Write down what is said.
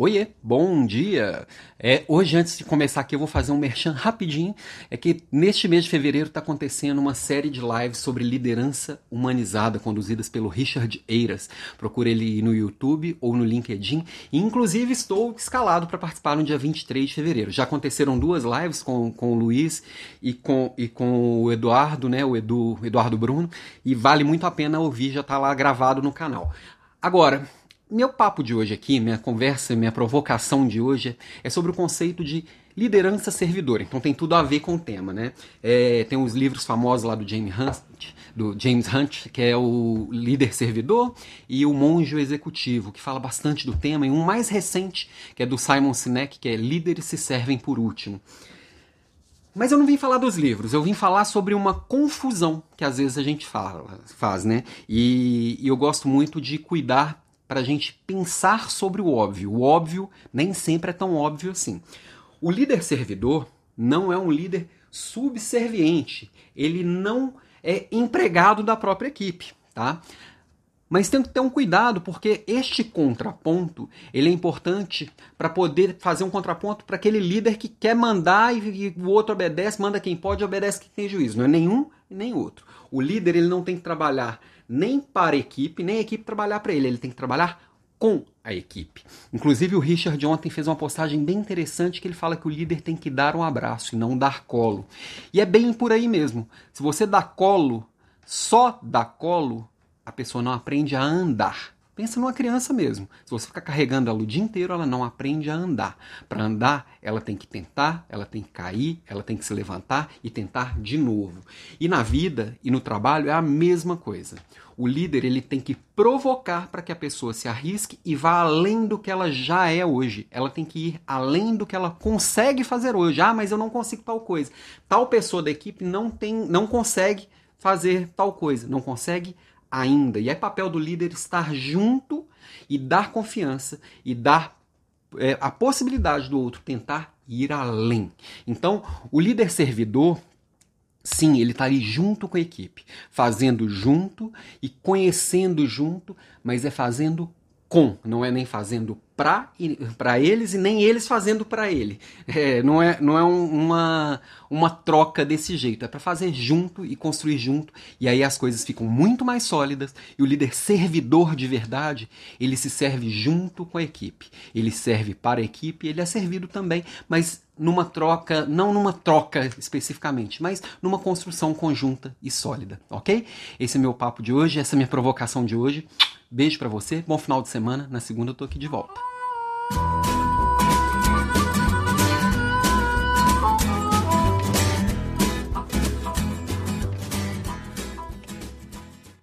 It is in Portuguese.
Oiê, bom dia! É, hoje, antes de começar aqui, eu vou fazer um merchan rapidinho. É que neste mês de fevereiro está acontecendo uma série de lives sobre liderança humanizada, conduzidas pelo Richard Eiras. Procure ele no YouTube ou no LinkedIn. Inclusive, estou escalado para participar no dia 23 de fevereiro. Já aconteceram duas lives com, com o Luiz e com, e com o Eduardo, né? O Edu, Eduardo Bruno. E vale muito a pena ouvir, já está lá gravado no canal. Agora, meu papo de hoje aqui, minha conversa, minha provocação de hoje é sobre o conceito de liderança servidora. Então tem tudo a ver com o tema, né? É, tem os livros famosos lá do James Hunt, do James Hunt, que é o líder servidor, e o monge executivo, que fala bastante do tema, e um mais recente, que é do Simon Sinek, que é líderes se servem por último. Mas eu não vim falar dos livros, eu vim falar sobre uma confusão que às vezes a gente fala, faz, né? E, e eu gosto muito de cuidar para a gente pensar sobre o óbvio. O óbvio nem sempre é tão óbvio assim. O líder servidor não é um líder subserviente. Ele não é empregado da própria equipe, tá? Mas tem que ter um cuidado, porque este contraponto ele é importante para poder fazer um contraponto para aquele líder que quer mandar e, e, o outro obedece, manda quem pode, obedece quem tem juízo. Não é nenhum e nem outro. O líder ele não tem que trabalhar nem para a equipe, nem a equipe trabalhar para ele. Ele tem que trabalhar com a equipe. Inclusive o Richard ontem fez uma postagem bem interessante que ele fala que o líder tem que dar um abraço e não dar colo. E é bem por aí mesmo. Se você dá colo, só dá colo, a pessoa não aprende a andar. Pensa numa criança mesmo. Se você ficar carregando ela o dia inteiro, ela não aprende a andar. Para andar, ela tem que tentar, ela tem que cair, ela tem que se levantar e tentar de novo. E na vida e no trabalho é a mesma coisa. O líder ele tem que provocar para que a pessoa se arrisque e vá além do que ela já é hoje. Ela tem que ir além do que ela consegue fazer hoje. Ah, mas eu não consigo tal coisa. Tal pessoa da equipe não tem, não consegue fazer tal coisa, não consegue ainda. E é papel do líder estar junto e dar confiança e dar é, a possibilidade do outro tentar ir além. Então, o líder servidor, sim, ele está ali junto com a equipe, fazendo junto e conhecendo junto, mas é fazendo com, não é nem fazendo para eles e nem eles fazendo para ele. É, não é, não é um, uma, uma troca desse jeito, é para fazer junto e construir junto, e aí as coisas ficam muito mais sólidas, e o líder servidor de verdade, ele se serve junto com a equipe. Ele serve para a equipe, ele é servido também, mas numa troca, não numa troca especificamente, mas numa construção conjunta e sólida, ok? Esse é meu papo de hoje, essa é minha provocação de hoje. Beijo para você, bom final de semana. Na segunda eu tô aqui de volta.